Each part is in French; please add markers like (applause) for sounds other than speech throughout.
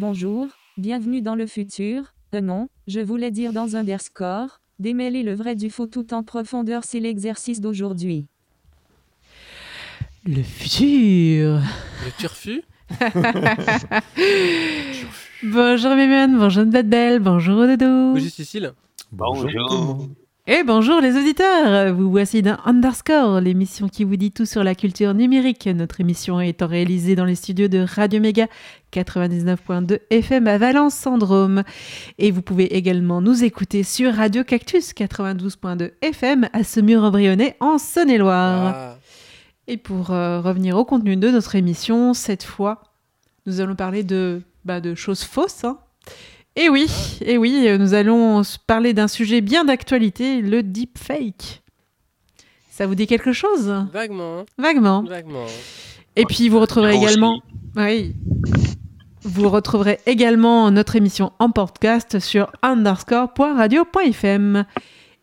Bonjour, bienvenue dans le futur. Euh non, je voulais dire dans Underscore. Démêler le vrai du faux tout en profondeur, c'est l'exercice d'aujourd'hui. Le futur. Le turfu (laughs) Bonjour Mimian, bonjour Belle, bonjour Dodo. Bonjour Cécile. Bonjour. Et bonjour les auditeurs, vous voici dans Underscore, l'émission qui vous dit tout sur la culture numérique. Notre émission étant réalisée dans les studios de Radio Méga 99.2 FM à Valence Syndrome. Et vous pouvez également nous écouter sur Radio Cactus 92.2 FM à Semur embryonnais en Saône-et-Loire. Ah, Et pour euh, revenir au contenu de notre émission, cette fois, nous allons parler de, bah, de choses fausses. hein. Et oui, et oui, euh, nous allons parler d'un sujet bien d'actualité, le deepfake. Ça vous dit quelque chose? Vaguement, Vaguement. vaguement. Et puis vous retrouverez Moi également, oui, vous retrouverez également notre émission en podcast sur underscore.radio.fm.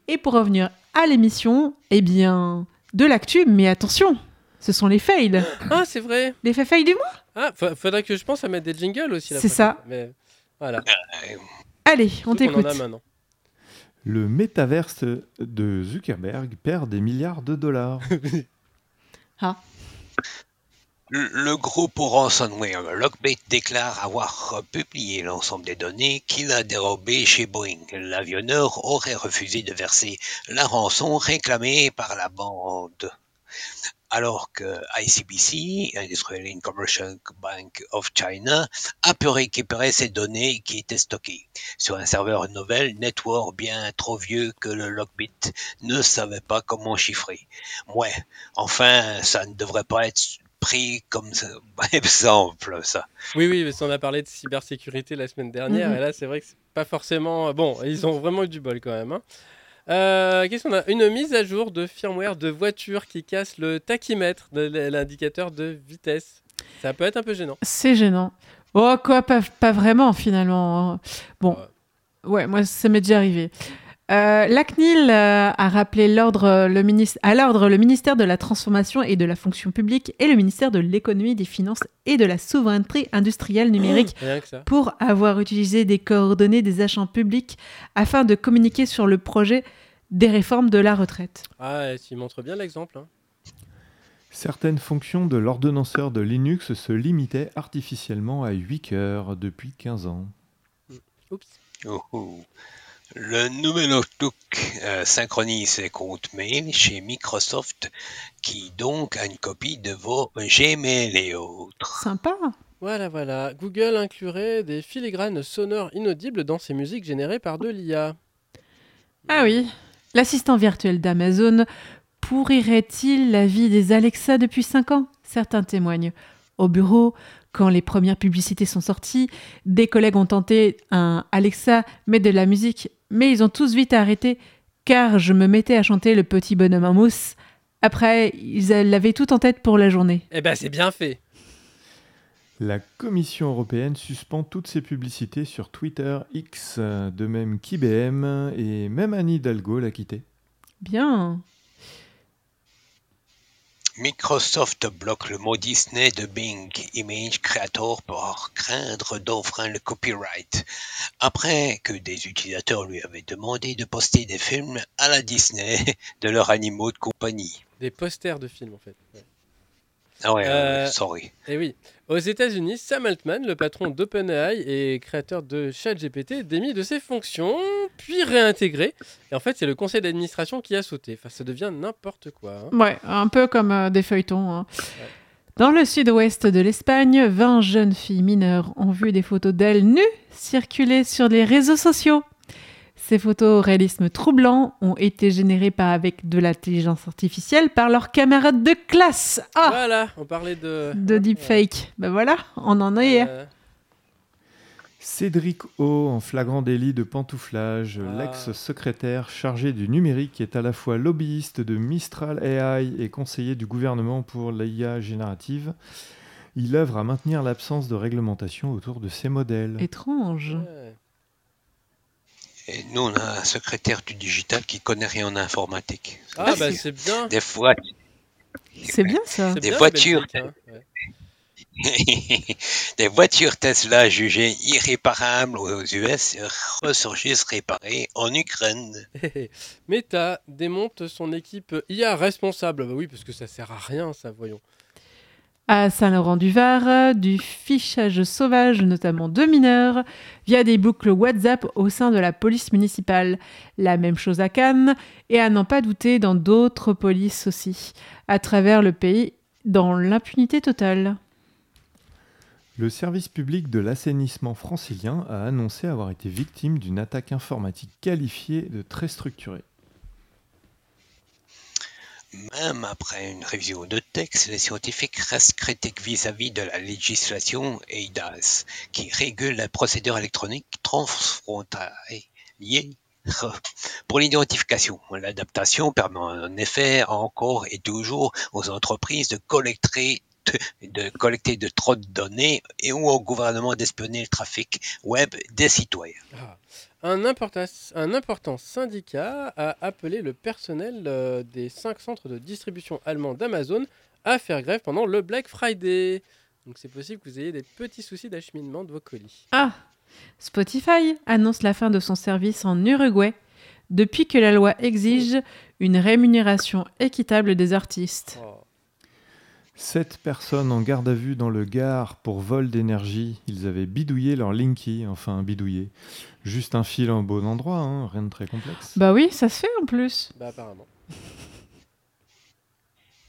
Et pour revenir à l'émission, eh bien, de l'actu, mais attention, ce sont les fails. Ah, c'est vrai. Les faits fails du mois? Ah, fa- faudrait que je pense à mettre des jingles aussi. C'est ça. Mais voilà. Allez, on en t'écoute. a maintenant. Le métaverse de Zuckerberg perd des milliards de dollars. (laughs) Le le groupe ransomware Lockbit déclare avoir publié l'ensemble des données qu'il a dérobées chez Boeing. L'avionneur aurait refusé de verser la rançon réclamée par la bande. Alors que ICBC, Industrial Commercial Bank of China, a pu récupérer ces données qui étaient stockées sur un serveur novel network bien trop vieux que le Lockbit ne savait pas comment chiffrer. Ouais, enfin, ça ne devrait pas être pris comme (laughs) exemple, ça. Oui, oui, parce qu'on a parlé de cybersécurité la semaine dernière, Mhm. et là, c'est vrai que c'est pas forcément. Bon, ils ont vraiment eu du bol quand même. hein. Euh, Qu'est-ce qu'on a? Une mise à jour de firmware de voiture qui casse le tachymètre, l'indicateur de vitesse. Ça peut être un peu gênant. C'est gênant. Oh, quoi, pas, pas vraiment finalement. hein. Bon, ouais, moi, ça m'est déjà arrivé. Euh, la CNIL euh, a rappelé l'ordre, le ministre, à l'ordre le ministère de la Transformation et de la Fonction publique et le ministère de l'Économie, des Finances et de la Souveraineté industrielle numérique pour avoir utilisé des coordonnées des agents publics afin de communiquer sur le projet des réformes de la retraite. Ah, tu montres bien l'exemple. hein. Certaines fonctions de l'ordonnanceur de Linux se limitaient artificiellement à 8 cœurs depuis 15 ans. Oups. Ouhou. Le nouvel Outlook euh, synchronise ses comptes mail chez Microsoft, qui donc a une copie de vos Gmail et autres. Sympa. Voilà, voilà. Google inclurait des filigranes sonores inaudibles dans ses musiques générées par de l'IA. Ah oui, l'assistant virtuel d'Amazon pourrirait-il la vie des Alexa depuis 5 ans? Certains témoignent. Au bureau, quand les premières publicités sont sorties, des collègues ont tenté un Alexa, mais de la musique, mais ils ont tous vite arrêté, car je me mettais à chanter le petit bonhomme en mousse. Après, ils l'avaient tout en tête pour la journée. Eh ben, c'est bien fait. La Commission européenne suspend toutes ses publicités sur Twitter, X, de même qu'IBM, et même Anne Hidalgo l'a quitté. Bien. Microsoft bloque le mot Disney de Bing Image Creator pour craindre d'enfreindre le copyright. Après que des utilisateurs lui avaient demandé de poster des films à la Disney de leurs animaux de compagnie. Des posters de films, en fait. Ah ouais, Euh, sorry. Et oui, aux États-Unis, Sam Altman, le patron d'OpenAI et créateur de ChatGPT, est démis de ses fonctions, puis réintégré. Et en fait, c'est le conseil d'administration qui a sauté. Enfin, ça devient n'importe quoi. hein. Ouais, un peu comme euh, des feuilletons. hein. Dans le sud-ouest de l'Espagne, 20 jeunes filles mineures ont vu des photos d'elles nues circuler sur les réseaux sociaux. Ces photos au réalisme troublant ont été générées par, avec de l'intelligence artificielle par leurs camarades de classe. Ah Voilà, on parlait de. De hein, deepfake. Ben voilà, on en est. euh, Cédric O, en flagrant délit de pantouflage, Ah. l'ex-secrétaire chargé du numérique est à la fois lobbyiste de Mistral AI et conseiller du gouvernement pour l'IA générative. Il œuvre à maintenir l'absence de réglementation autour de ces modèles. Étrange. ouais. Et nous, on a un secrétaire du digital qui connaît rien en informatique. Ah, bah c'est bien. Des fois, C'est bien ça. Des bien, voitures. Hein, ouais. (laughs) Des voitures Tesla jugées irréparables aux US ressurgissent réparées en Ukraine. (laughs) Meta démonte son équipe IA responsable. Bah oui, parce que ça sert à rien, ça, voyons. À Saint-Laurent-du-Var, du fichage sauvage, notamment de mineurs, via des boucles WhatsApp au sein de la police municipale. La même chose à Cannes, et à n'en pas douter dans d'autres polices aussi, à travers le pays, dans l'impunité totale. Le service public de l'assainissement francilien a annoncé avoir été victime d'une attaque informatique qualifiée de très structurée. Même après une révision de texte, les scientifiques restent critiques vis-à-vis de la législation EIDAS, qui régule la procédure électronique transfrontalière (laughs) pour l'identification. L'adaptation permet en effet encore et toujours aux entreprises de collecter de trop de données et ou au gouvernement d'espionner le trafic web des citoyens. Ah. Un, important, un important syndicat a appelé le personnel euh, des cinq centres de distribution allemands d'Amazon à faire grève pendant le Black Friday. Donc c'est possible que vous ayez des petits soucis d'acheminement de vos colis. Ah Spotify annonce la fin de son service en Uruguay depuis que la loi exige une rémunération équitable des artistes. Oh. Sept personnes en garde à vue dans le Gard pour vol d'énergie. Ils avaient bidouillé leur Linky, enfin bidouillé. Juste un fil en bon endroit, hein, rien de très complexe. Bah oui, ça se fait en plus. Bah apparemment. (laughs)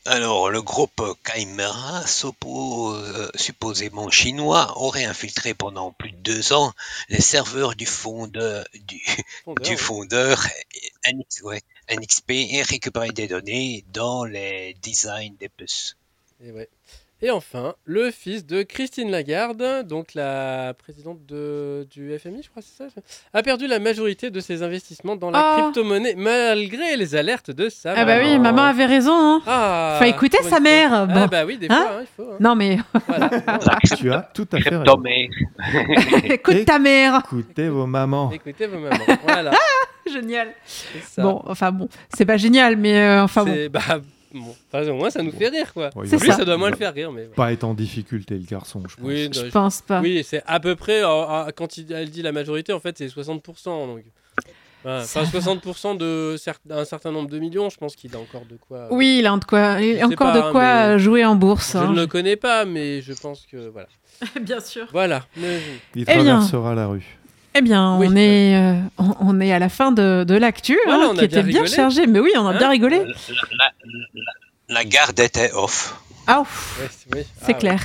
Alors, le groupe Chimera, euh, supposément chinois, aurait infiltré pendant plus de deux ans les serveurs du fondeur, du, Fondeur, du oui. fondeur NX ouais, NXP et récupéré des données dans les designs des puces. Et, ouais. Et enfin, le fils de Christine Lagarde, donc la présidente de, du FMI, je crois, c'est ça a perdu la majorité de ses investissements dans la Ah. crypto-monnaie, malgré les alertes de sa Ah bah oui, maman avait raison. Hein. Ah, Faut écouter sa mère, Ah bon. bah oui, des Hein fois, hein, il faut. hein. Non mais (laughs) Voilà. Tu as tout à fait raison. (laughs) Écoute ta mère. Écoutez vos mamans. Écoutez vos mamans. Voilà. (laughs) Génial. Bon, enfin bon, c'est pas génial, mais euh, enfin bon. C'est- Bah, bon. Enfin, au moins, ça nous fait rire, quoi. Lui, ça. ça doit moins le faire rire, mais. Pas être en difficulté, le garçon, je pense. Oui, Je pense pas. Oui, c'est à peu près, euh, quand il- elle dit la majorité, en fait, c'est 60%. Donc. Ça Enfin, 60% de cer- d'un certain nombre de millions, je pense qu'il a encore de quoi. euh, Oui, il a de quoi, il a encore pas, de quoi mais- euh, jouer en bourse. Je hein. ne le connais pas, mais je pense que. Voilà. (laughs) Bien sûr. Voilà. Mais- Il Eh bien. traversera la rue. Eh bien, Oui. on, est, euh, on, on est à la fin de, de l'actu, Voilà, hein, qui bien était bien rigolé. chargée. Mais oui, on a Hein bien rigolé. La, la- garde était off. Ah, ouf, c'est- oui. c'est Ah, clair.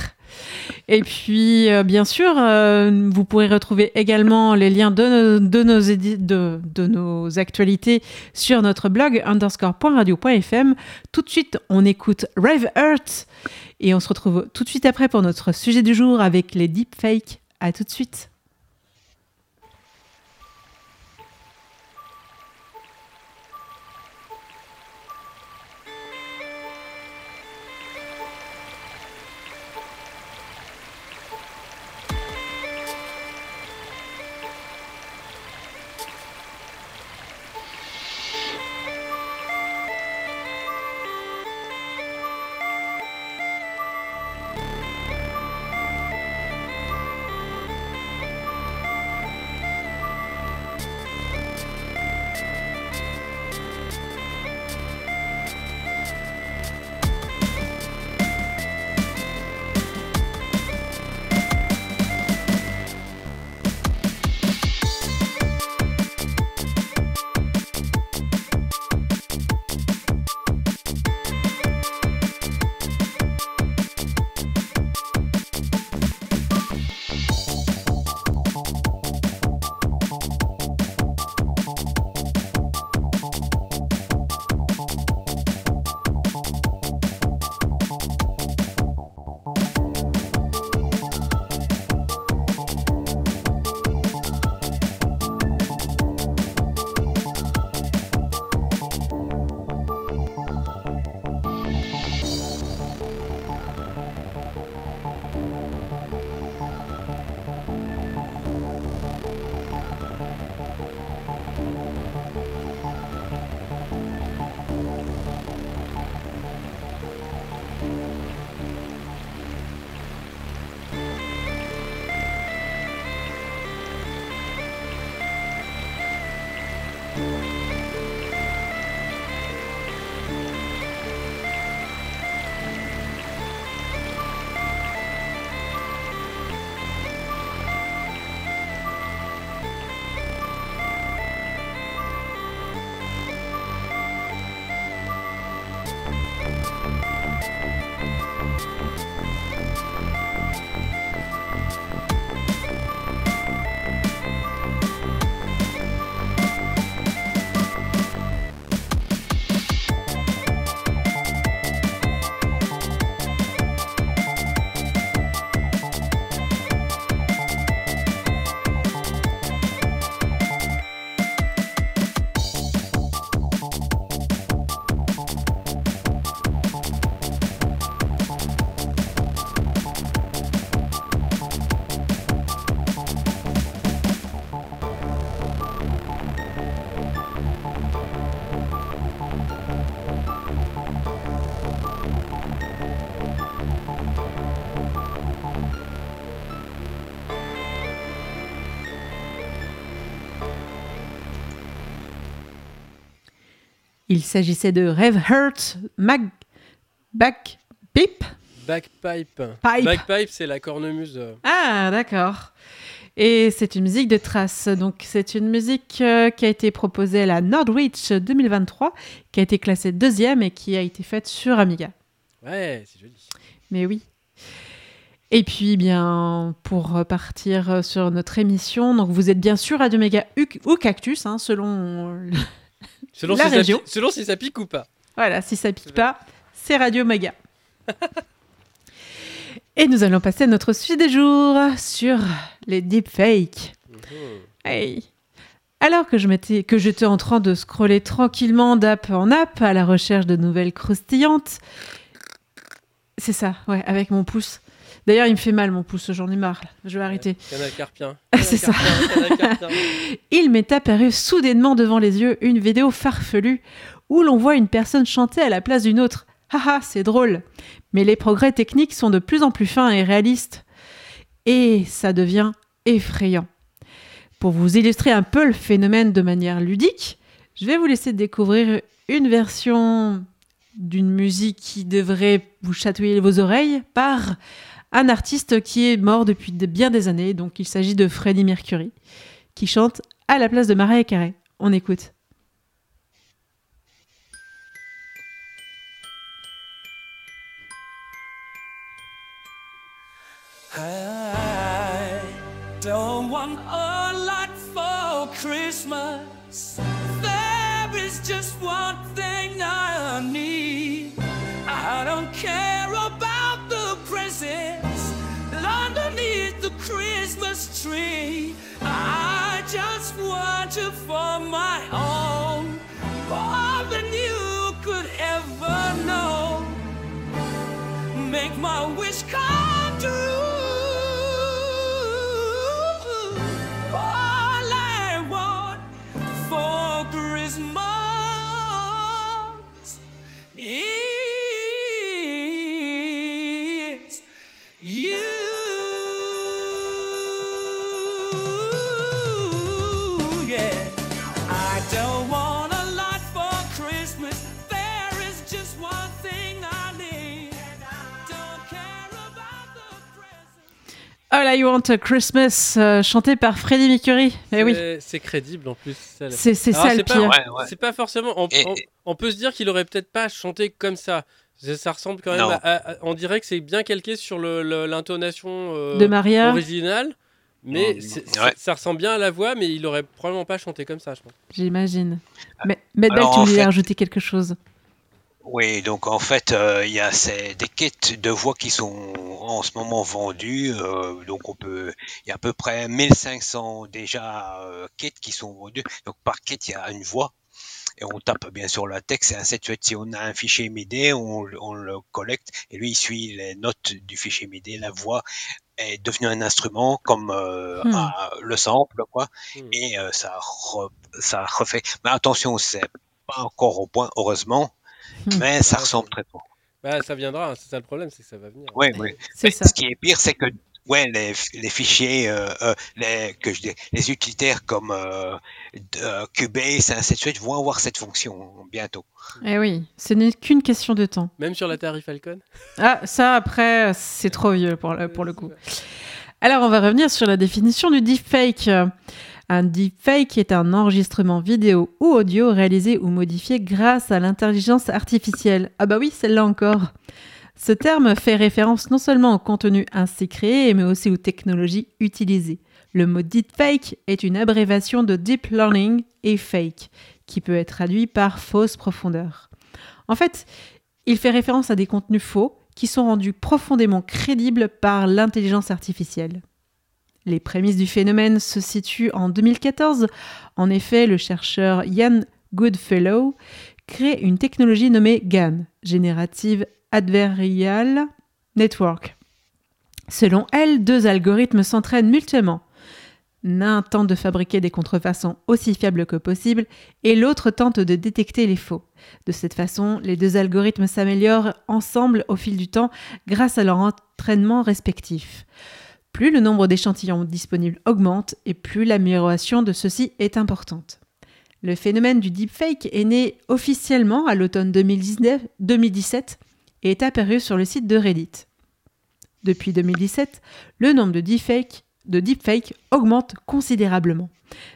Et puis, euh, bien sûr, euh, vous pourrez retrouver également les liens de, nos- de, nos, de, de nos actualités sur notre blog underscore.radio.fm. Tout de suite, on écoute Rave Earth et on se retrouve tout de suite après pour notre sujet du jour avec les deepfakes. À tout de suite. Il s'agissait de Rêve Hurt Mag Back Pip. Backpipe. Pipe. Backpipe, c'est la cornemuse. euh. Ah, d'accord. Et c'est une musique de trace. Donc, c'est une musique euh, qui a été proposée à la Nordwich 2023, qui a été classée deuxième et qui a été faite sur Amiga. Ouais, c'est joli. Mais oui. Et puis, bien, pour partir sur notre émission, donc vous êtes bien sûr Radio Méga ou- ou Cactus, hein, selon. Selon, La si ça région. pique- selon si ça pique ou pas. Voilà, si ça pique pas, c'est Radio Méga. (laughs) Et nous allons passer à notre sujet des jours sur les deepfakes. Mhm. Hey. Alors que je m'étais, que j'étais en train de scroller tranquillement d'app en app à la recherche de nouvelles croustillantes, c'est ça, ouais, avec mon pouce. D'ailleurs, il me fait mal mon pouce, j'en ai marre. là. Je vais arrêter. Canal carpien. (laughs) C'est ça. Carpien. (laughs) Il m'est apparu soudainement devant les yeux une vidéo farfelue où l'on voit une personne chanter à la place d'une autre. Haha, c'est drôle. Mais les progrès techniques sont de plus en plus fins et réalistes. Et ça devient effrayant. Pour vous illustrer un peu le phénomène de manière ludique, je vais vous laisser découvrir une version d'une musique qui devrait vous chatouiller vos oreilles par un artiste qui est mort depuis de- bien des années. Donc il s'agit de Freddie Mercury qui chante à la place de Mariah Carey. On écoute. Christmas tree. I just want you for my own, more than you could ever know make my wish come All I Want a Christmas, euh, chanté par Freddie Mercury. Eh oui, C'est- crédible en plus. c'est c'est Alors, ça le pire. Ouais, ouais. C'est pas forcément. On, Et- on- on peut se dire qu'il aurait peut-être pas chanté comme ça. Ça, ça ressemble quand même Non. à, à- On dirait que c'est bien calqué sur le- le- l'intonation euh, De Maria. originale. Mais ouais. ça ressemble bien à la voix, mais il aurait probablement pas chanté comme ça, je pense. J'imagine. Mais Alors, tu voulais fait- rajouter quelque chose Oui, donc en fait, euh, il y a ces- des kits de voix qui sont en ce moment vendus. euh, donc on peut, il y a à peu près 1500 déjà euh, kits qui sont vendus. Donc par kit, il y a une voix. Et on tape bien sûr le texte, c'est un 7 Si on a un fichier MIDI, on, on le collecte et lui il suit les notes du fichier MIDI. La voix est devenue un instrument comme euh, Hmm. un- le sample, quoi. Hmm. Et euh, ça, re- ça refait. Mais attention, c'est pas encore au point, heureusement. Mais ça ressemble très fort. Bah, ça viendra, hein, c'est ça le problème, c'est que ça va venir. Oui, oui. Mais ça. Ce qui est pire, c'est que ouais, les, les fichiers, euh, euh, les, que je dis, les utilitaires comme euh, euh, Cubase, ainsi de suite, vont avoir cette fonction bientôt. Eh oui, ce n'est qu'une question de temps. Même sur l'Atari Falcon. Ah, ça après, c'est trop vieux pour le, pour le coup. Alors, on va revenir sur la définition du deepfake. Un deepfake est un enregistrement vidéo ou audio réalisé ou modifié grâce à l'intelligence artificielle. Ah bah oui, celle-là encore. Ce terme fait référence non seulement au contenu ainsi créé, mais aussi aux technologies utilisées. Le mot deepfake est une abréviation de deep learning et fake, qui peut être traduit par fausse profondeur. En fait, il fait référence à des contenus faux qui sont rendus profondément crédibles par l'intelligence artificielle. Les prémices du phénomène se situent en 2014. En effet, le chercheur Ian Goodfellow crée une technologie nommée GAN, Generative Adversarial Network. Selon elle, deux algorithmes s'entraînent mutuellement. L'un tente de fabriquer des contrefaçons aussi fiables que possible et l'autre tente de détecter les faux. De cette façon, les deux algorithmes s'améliorent ensemble au fil du temps grâce à leur entraînement respectif. Plus le nombre d'échantillons disponibles augmente et plus l'amélioration de ceux-ci est importante. Le phénomène du deepfake est né officiellement à l'automne 2019 2017 et est apparu sur le site de Reddit. Depuis 2017, le nombre de deepfakes de deepfake augmente considérablement.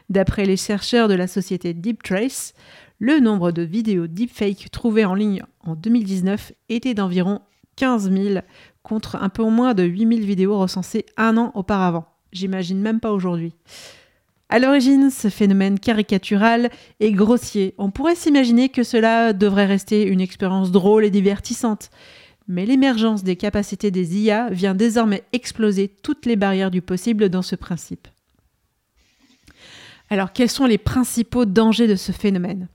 D'après les chercheurs de la société DeepTrace, le nombre de vidéos deepfake trouvées en ligne en 2019 était d'environ 15 000 contre un peu moins de 8 000 vidéos recensées un an auparavant. J'imagine même pas aujourd'hui. À l'origine, ce phénomène caricatural est grossier. On pourrait s'imaginer que cela devrait rester une expérience drôle et divertissante mais l'émergence des capacités des IA vient désormais exploser toutes les barrières du possible dans ce principe. Alors, quels sont les principaux dangers de ce phénomène?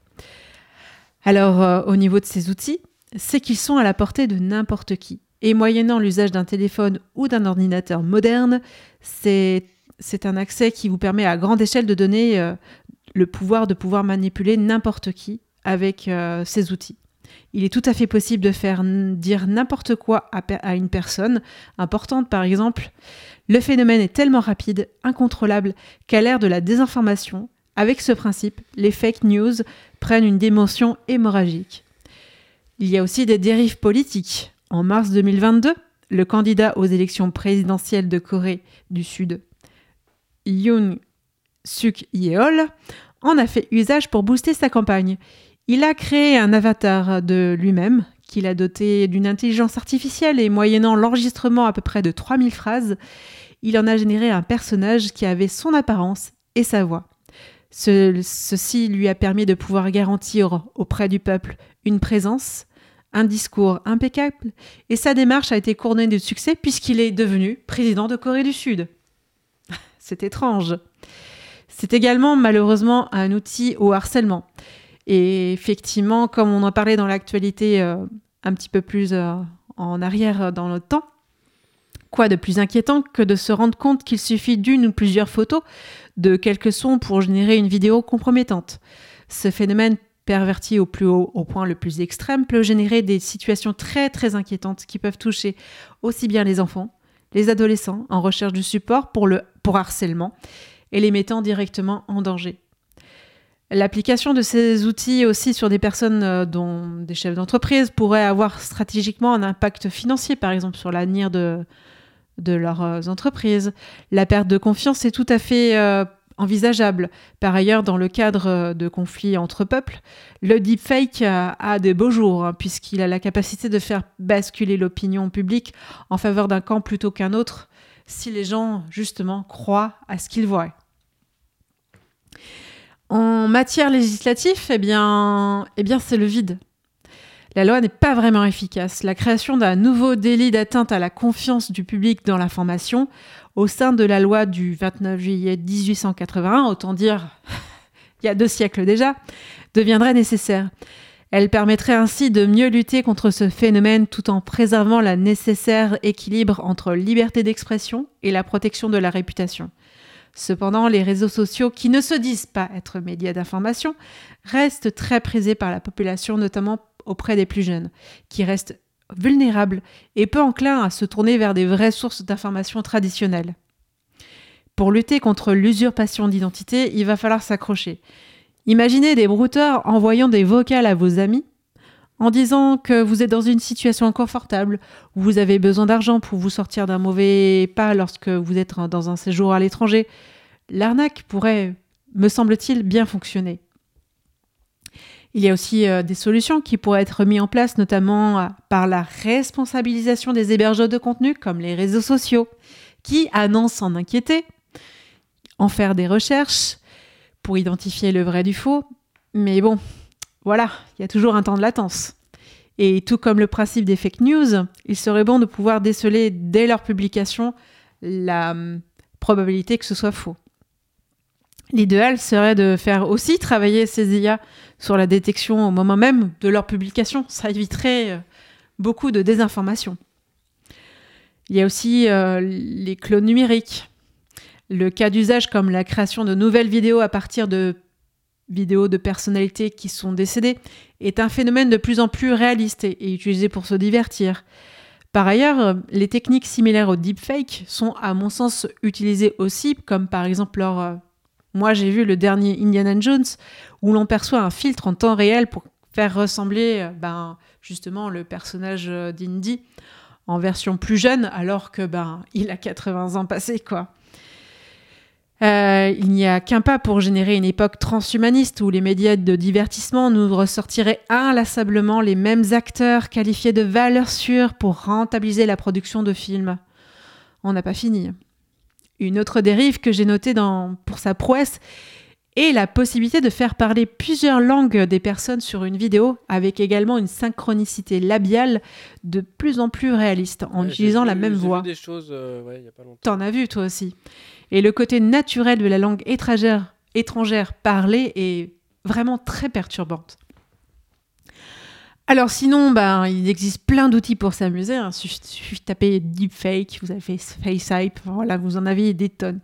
Alors, euh, au niveau de ces outils, c'est qu'ils sont à la portée de n'importe qui. Et moyennant l'usage d'un téléphone ou d'un ordinateur moderne, c'est un accès qui vous permet à grande échelle de donner euh, le pouvoir de pouvoir manipuler n'importe qui avec euh, ces outils. Il est tout à fait possible de faire dire n'importe quoi à, une personne importante, par exemple. Le phénomène est tellement rapide, incontrôlable, qu'à l'ère de la désinformation, avec ce principe, les fake news prennent une dimension hémorragique. Il y a aussi des dérives politiques. En mars 2022, le candidat aux élections présidentielles de Corée du Sud, Yoon Suk Yeol, en a fait usage pour booster sa campagne. Il a créé un avatar de lui-même qu'il a doté d'une intelligence artificielle et moyennant l'enregistrement à peu près de 3000 phrases, il en a généré un personnage qui avait son apparence et sa voix. ceci lui a permis de pouvoir garantir auprès du peuple une présence, un discours impeccable, et sa démarche a été couronnée de succès puisqu'il est devenu président de Corée du Sud. (laughs) C'est étrange. C'est également malheureusement un outil au harcèlement. Et effectivement, comme on en parlait dans l'actualité euh, un petit peu plus euh, en arrière euh, dans notre temps, quoi de plus inquiétant que de se rendre compte qu'il suffit d'une ou plusieurs photos de quelques sons pour générer une vidéo compromettante? Ce phénomène perverti au plus haut, au point le plus extrême, peut générer des situations très très inquiétantes qui peuvent toucher aussi bien les enfants, les adolescents en recherche de support pour le pour harcèlement et les mettant directement en danger. L'application de ces outils aussi sur des personnes euh, dont des chefs d'entreprise pourrait avoir stratégiquement un impact financier, par exemple sur l'avenir de, de leurs euh, entreprises. La perte de confiance est tout à fait euh, envisageable. Par ailleurs, dans le cadre de conflits entre peuples, le deepfake a, a des beaux jours, hein, puisqu'il a la capacité de faire basculer l'opinion publique en faveur d'un camp plutôt qu'un autre, si les gens, justement, croient à ce qu'ils voient. En matière législative, eh bien, eh bien c'est le vide. La loi n'est pas vraiment efficace. La création d'un nouveau délit d'atteinte à la confiance du public dans l'information au sein de la loi du 29 juillet 1881, autant dire (laughs) il y a deux siècles déjà, deviendrait nécessaire. Elle permettrait ainsi de mieux lutter contre ce phénomène tout en préservant la nécessaire équilibre entre liberté d'expression et la protection de la réputation. Cependant, les réseaux sociaux, qui ne se disent pas être médias d'information, restent très prisés par la population, notamment auprès des plus jeunes, qui restent vulnérables et peu enclins à se tourner vers des vraies sources d'information traditionnelles. Pour lutter contre l'usurpation d'identité, il va falloir s'accrocher. Imaginez des brouteurs envoyant des vocales à vos amis en disant que vous êtes dans une situation inconfortable, où vous avez besoin d'argent pour vous sortir d'un mauvais pas lorsque vous êtes dans un séjour à l'étranger, l'arnaque pourrait me semble-t-il, bien fonctionner. Il y a aussi euh, des solutions qui pourraient être mises en place, notamment euh, par la responsabilisation des hébergeurs de contenu, comme les réseaux sociaux, qui annoncent s'en inquiéter, en faire des recherches pour identifier le vrai du faux. Mais bon, voilà, il y a toujours un temps de latence. Et tout comme le principe des fake news, il serait bon de pouvoir déceler dès leur publication la hum, probabilité que ce soit faux. L'idéal serait de faire aussi travailler ces IA sur la détection au moment même de leur publication. Ça éviterait euh, beaucoup de désinformation. Il y a aussi euh, les clones numériques. Le cas d'usage comme la création de nouvelles vidéos à partir de vidéos de personnalités qui sont décédées est un phénomène de plus en plus réaliste et, utilisé pour se divertir. Par ailleurs, euh, les techniques similaires au deepfake sont à mon sens utilisées aussi, comme par exemple lors... moi j'ai vu le dernier Indiana Jones où l'on perçoit un filtre en temps réel pour faire ressembler euh, ben, justement le personnage euh, d'Indy en version plus jeune alors que ben il a 80 ans passés quoi. Euh, il n'y a qu'un pas pour générer une époque transhumaniste où les médias de divertissement nous ressortiraient inlassablement les mêmes acteurs qualifiés de valeurs sûres pour rentabiliser la production de films. On n'a pas fini. Une autre dérive que j'ai notée dans, pour sa prouesse est la possibilité de faire parler plusieurs langues des personnes sur une vidéo avec également une synchronicité labiale de plus en plus réaliste en Ouais, utilisant vu- la même j'ai vu voix. des choses, euh, ouais, il y a pas longtemps. T'en as vu toi aussi. Et le côté naturel de la langue étrangère, étrangère parlée est vraiment très perturbante. Alors sinon, ben, il existe plein d'outils pour s'amuser. hein. Suffit, deepfake, vous avez FaceApp, voilà, vous en avez des tonnes.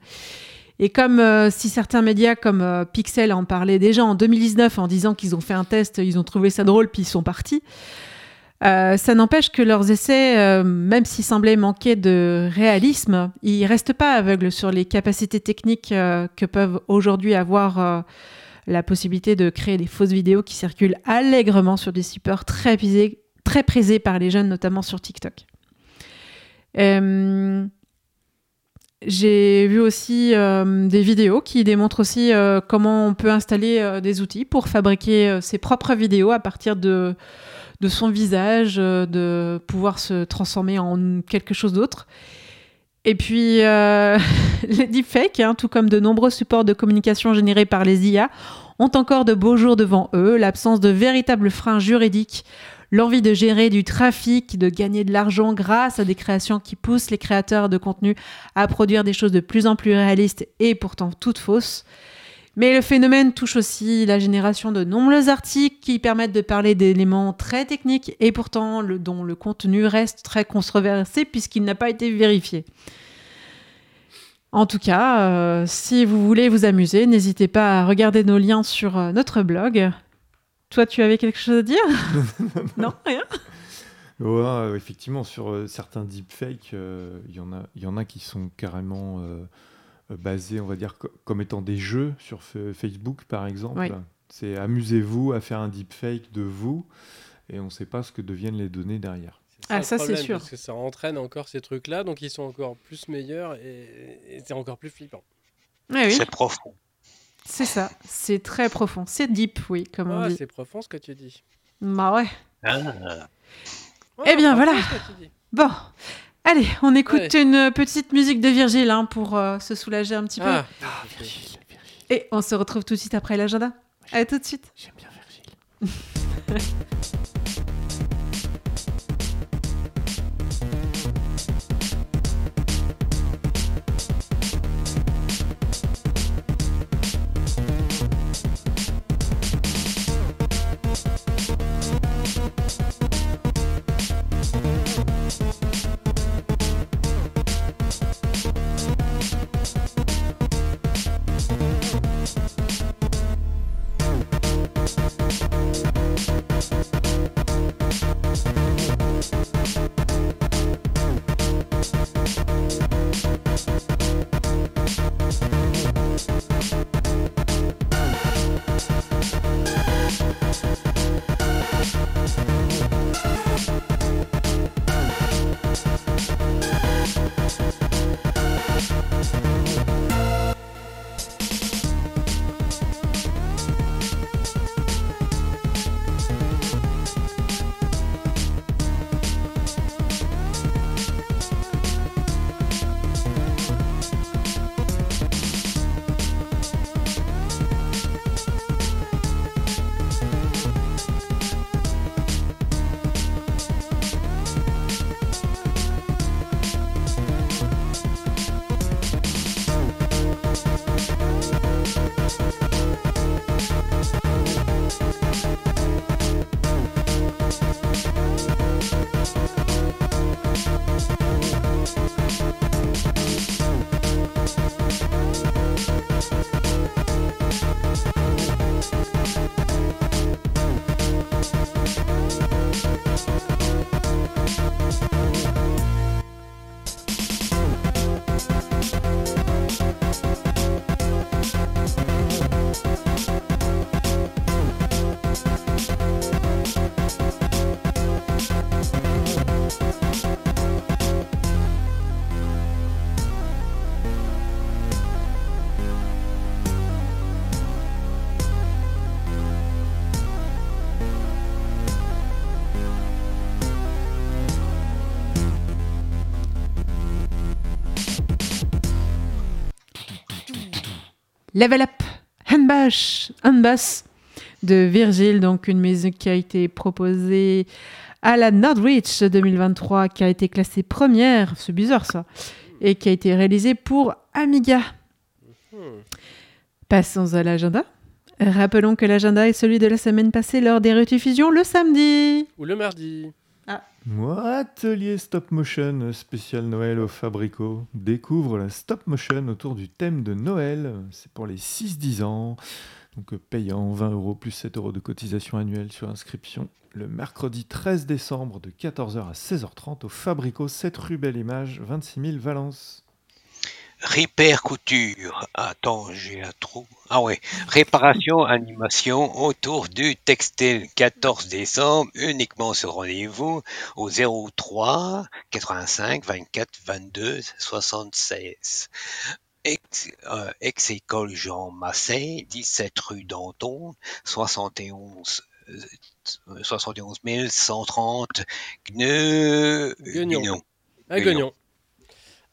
Et comme euh, si certains médias comme euh, Pixel en parlaient déjà en 2019 en disant qu'ils ont fait un test, ils ont trouvé ça drôle, puis ils sont partis, euh, ça n'empêche que leurs essais, même s'ils semblaient manquer de réalisme, ils restent pas aveugles sur les capacités techniques que peuvent aujourd'hui avoir la possibilité de créer des fausses vidéos qui circulent allègrement sur des supports très prisés, par les jeunes, notamment sur TikTok. Euh, j'ai vu aussi euh, des vidéos qui démontrent aussi euh, comment on peut installer des outils pour fabriquer ses propres vidéos à partir de, son visage, de pouvoir se transformer en quelque chose d'autre. Et puis, euh, (laughs) les deepfakes, hein, tout comme de nombreux supports de communication générés par les IA, ont encore de beaux jours devant eux. L'absence de véritables freins juridiques, l'envie de gérer du trafic, de gagner de l'argent grâce à des créations qui poussent les créateurs de contenu à produire des choses de plus en plus réalistes et pourtant toutes fausses. Mais le phénomène touche aussi la génération de nombreux articles qui permettent de parler d'éléments très techniques et pourtant le, dont le contenu reste très controversé puisqu'il n'a pas été vérifié. En tout cas, euh, si vous voulez vous amuser, n'hésitez pas à regarder nos liens sur euh, notre blog. Toi, tu avais quelque chose à dire? (laughs) Non, rien? Ouais, euh, effectivement, sur certains deepfakes, il y, en a- il y en a qui sont carrément basés, on va dire, co- comme étant des jeux sur Facebook, par exemple. Oui. C'est amusez-vous à faire un deepfake de vous, et on ne sait pas ce que deviennent les données derrière. Ah, ça, c'est sûr. Parce que ça entraîne encore ces trucs-là, donc ils sont encore plus meilleurs et, et c'est encore plus flippant. Oui, C'est profond. c'est ça. C'est très profond. C'est deep, oui, comme on Ah, dit. c'est profond ce que tu dis. Bah ouais. Ah. Ouais, Eh bien, voilà. ce que tu dis. Bon, allez, on écoute Ouais. une petite musique de Virgile hein, pour euh, se soulager un petit peu. Ah, Et on se retrouve tout de suite après l'agenda. À tout de suite. J'aime bien Virgile. (laughs) Level Up, Handbash, Handbass de Virgil, donc une musique qui a été proposée à la Nordreach 2023, qui a été classée première, c'est bizarre ça, et qui a été réalisée pour Amiga. Hmm. Passons à l'agenda. Rappelons que l'agenda est celui de la semaine passée lors des rediffusions le samedi. Ou le mardi. Moi, atelier stop motion spécial Noël au Fabrico. Découvre la stop motion autour du thème de Noël. C'est pour les 6-10 ans. Donc euh, payant 20 euros plus 7 euros de cotisation annuelle sur inscription. Le mercredi 13 décembre de 14h à 16h30 au Fabrico 7 rue Belle Image, 26 000 Valence. Repair couture. Attends, j'ai un trou. Ah ouais. Réparation, animation autour du textile. 14 décembre, uniquement sur rendez-vous au 03 85 24 22 76. Ex, euh, ex-école Jean Masset, 17 rue Danton, 71 euh, 71 130 Gneu, Guignon. Guignon.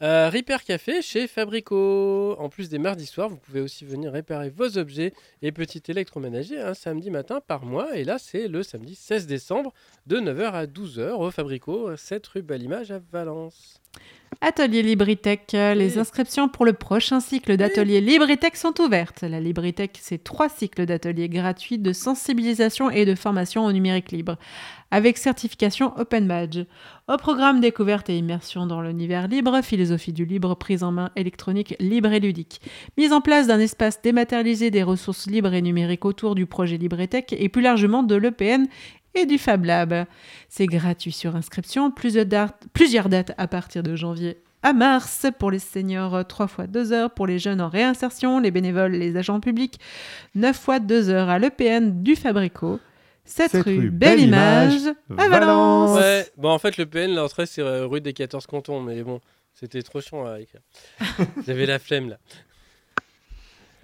Euh, Repair Café chez Fabrico. En plus des mardis soirs, vous pouvez aussi venir réparer vos objets et petits électroménagers un samedi matin par mois. Et là, c'est le samedi 16 décembre de 9h à 12h au Fabrico, 7 rue Balimage à Valence. Atelier Libritech, euh, les inscriptions pour le prochain cycle d'ateliers Libritech sont ouvertes. La Libritech, c'est trois cycles d'ateliers gratuits de sensibilisation et de formation au numérique libre, avec certification Open Badge. Au programme découverte et immersion dans l'univers libre, philosophie du libre, prise en main électronique libre et ludique. Mise en place d'un espace dématérialisé des ressources libres et numériques autour du projet Libretech et plus largement de l'EPN et du Fab Lab. C'est gratuit sur inscription, plusieurs dates, plusieurs dates à partir de janvier à mars pour les seniors 3 fois 2 heures, pour les jeunes en réinsertion, les bénévoles, les agents publics 9 fois 2 heures à l'EPN du Fabrico. 7 Sept rue rue Belle Image à Valence. Ouais, bon, en fait, le PN, l'entrée, c'est euh, rue des 14 cantons, mais bon, c'était trop chiant à écrire. (laughs) J'avais la flemme, là.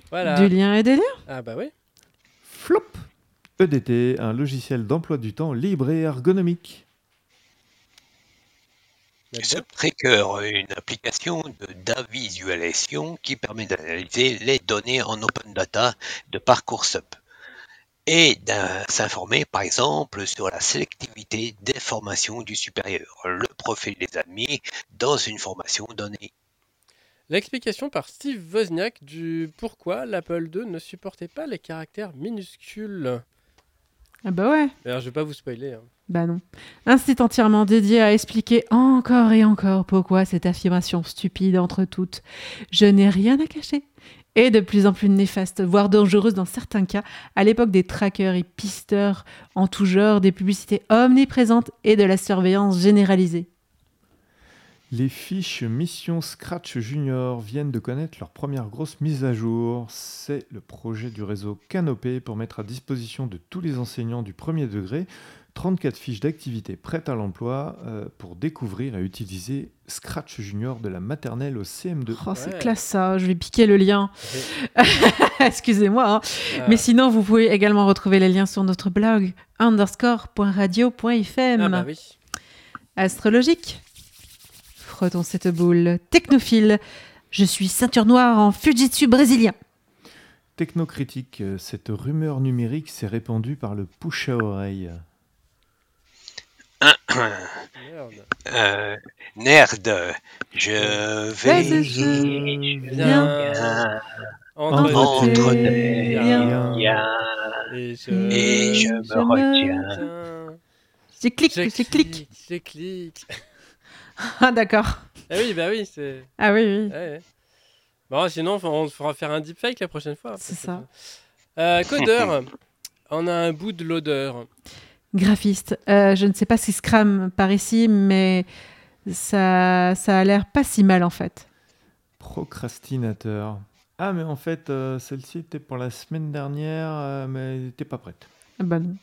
Voilà. Du lien et des liens Ah, bah oui. Flop EDT, un logiciel d'emploi du temps libre et ergonomique. Ce Tracker, une application de davisualisation qui permet d'analyser les données en open data de Parcoursup et de s'informer par exemple sur la sélectivité des formations du supérieur, le profil des admis dans une formation donnée. L'explication par Steve Wozniak du pourquoi l'Apple II ne supportait pas les caractères minuscules. Ah bah ouais, Alors, je vais pas vous spoiler. hein. bah non. Un site entièrement dédié à expliquer encore et encore pourquoi cette affirmation stupide entre toutes. Je n'ai rien à cacher. Et de plus en plus néfaste, voire dangereuse dans certains cas, à l'époque des trackers et pisteurs en tout genre, des publicités omniprésentes et de la surveillance généralisée. Les fiches Mission Scratch Junior viennent de connaître leur première grosse mise à jour. C'est le projet du réseau Canopé pour mettre à disposition de tous les enseignants du premier degré 34 fiches d'activité prêtes à l'emploi euh, pour découvrir et utiliser Scratch Junior de la maternelle au CM2. Oh, c'est Ouais. classe ça, je vais piquer le lien. (laughs) Excusez-moi. hein. Mais sinon, vous pouvez également retrouver les liens sur notre blog underscore.radio.fm. ah bah oui. Astrologique. Frottons cette boule. Technophile. Je suis ceinture noire en Fujitsu brésilien. Technocritique, euh, cette rumeur numérique s'est répandue par le push à oreille. (coughs) Euh, nerd, je vais Vas-y, je viens. bien Entre, Et je, et je Je me retiens. Tiens, J'ai clic, je j'ai clic. Je clique. Ah d'accord. Ah oui, bah oui, c'est. Ah oui, oui. Ouais, ouais. Bon, sinon, on fera faire un deepfake la prochaine fois. C'est ça. Euh, codeur, (laughs) on a un bout de l'odeur. Graphiste. Euh, je ne sais pas si Scram par ici, mais ça, ça a l'air pas si mal en fait. Procrastinateur. Ah, mais en fait, euh, celle-ci était pour la semaine dernière, euh, mais elle n'était pas prête. Ah bah non.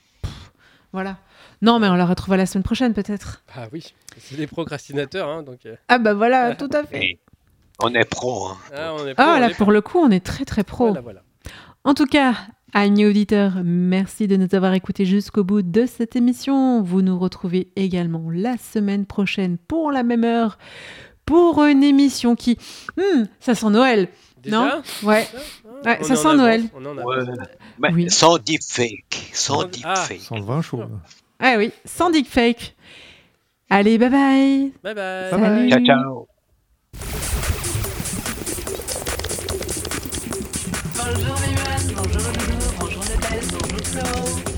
Voilà. Non, mais on la retrouvera la semaine prochaine peut-être. Ah oui, c'est des procrastinateurs, hein, donc. euh, Ah bah voilà, (laughs) tout à fait. Et on est pro. hein. Ah, on est pro, Ah on là, est pour le coup, on est très très pro. Voilà, voilà. En tout cas, amis auditeurs, merci de nous avoir écoutés jusqu'au bout de cette émission. Vous nous retrouvez également la semaine prochaine pour la même heure pour une émission qui... Hmm, ça sent Noël. Déjà? Non? Ouais. Ah, Ouais, ça sent Noël. On en. Ouais. Mais Oui. sans deepfake. Sans Ah. deepfake. Sans le vin chaud. Ah oui, sans deepfake. Allez, bye bye. Bye bye. Bye bye. Salut. Ciao, ciao. Bonjour bonjour bonjour bonjour Flo.